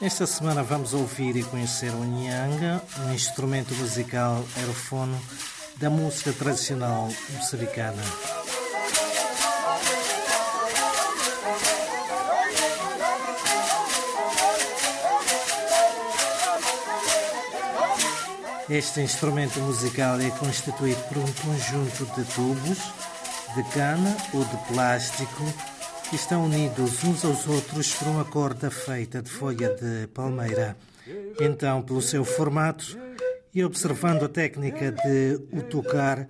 Esta semana vamos ouvir e conhecer o Nyanga, um instrumento musical aerofono da música tradicional moçambicana. Este instrumento musical é constituído por um conjunto de tubos de cana ou de plástico que estão unidos uns aos outros por uma corda feita de folha de palmeira. Então, pelo seu formato e observando a técnica de o tocar,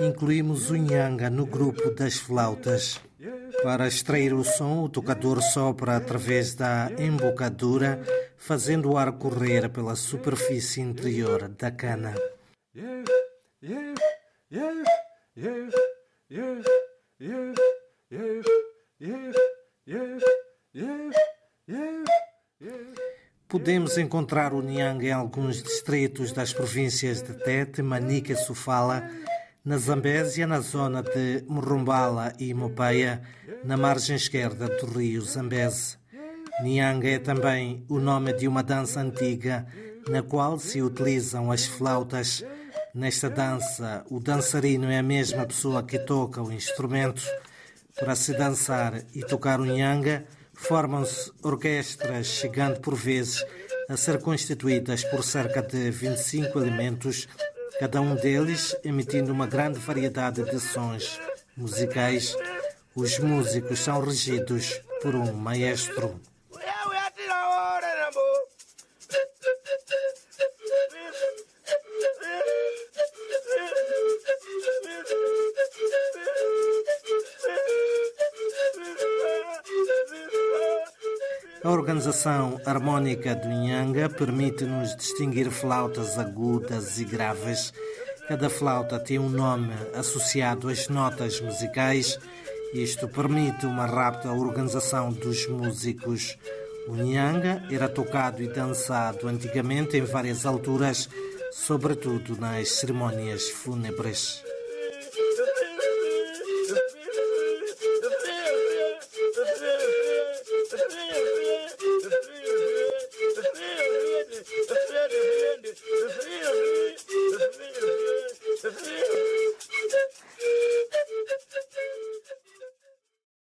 incluímos o nhanga no grupo das flautas. Para extrair o som, o tocador sopra através da embocadura, fazendo o ar correr pela superfície interior da cana. Podemos encontrar o Niang em alguns distritos das províncias de Tete, Manica e Sofala, na Zambésia, na zona de Morumbala e Mopeia, na margem esquerda do rio Zambeze. Niang é também o nome de uma dança antiga na qual se utilizam as flautas. Nesta dança, o dançarino é a mesma pessoa que toca o instrumento. Para se dançar e tocar o nhanga, formam-se orquestras, chegando por vezes a ser constituídas por cerca de 25 elementos, cada um deles emitindo uma grande variedade de sons musicais. Os músicos são regidos por um maestro. A organização harmónica do Nhanga permite-nos distinguir flautas agudas e graves. Cada flauta tem um nome associado às notas musicais. Isto permite uma rápida organização dos músicos. O Nhanga era tocado e dançado antigamente em várias alturas, sobretudo nas cerimônias fúnebres. That's it.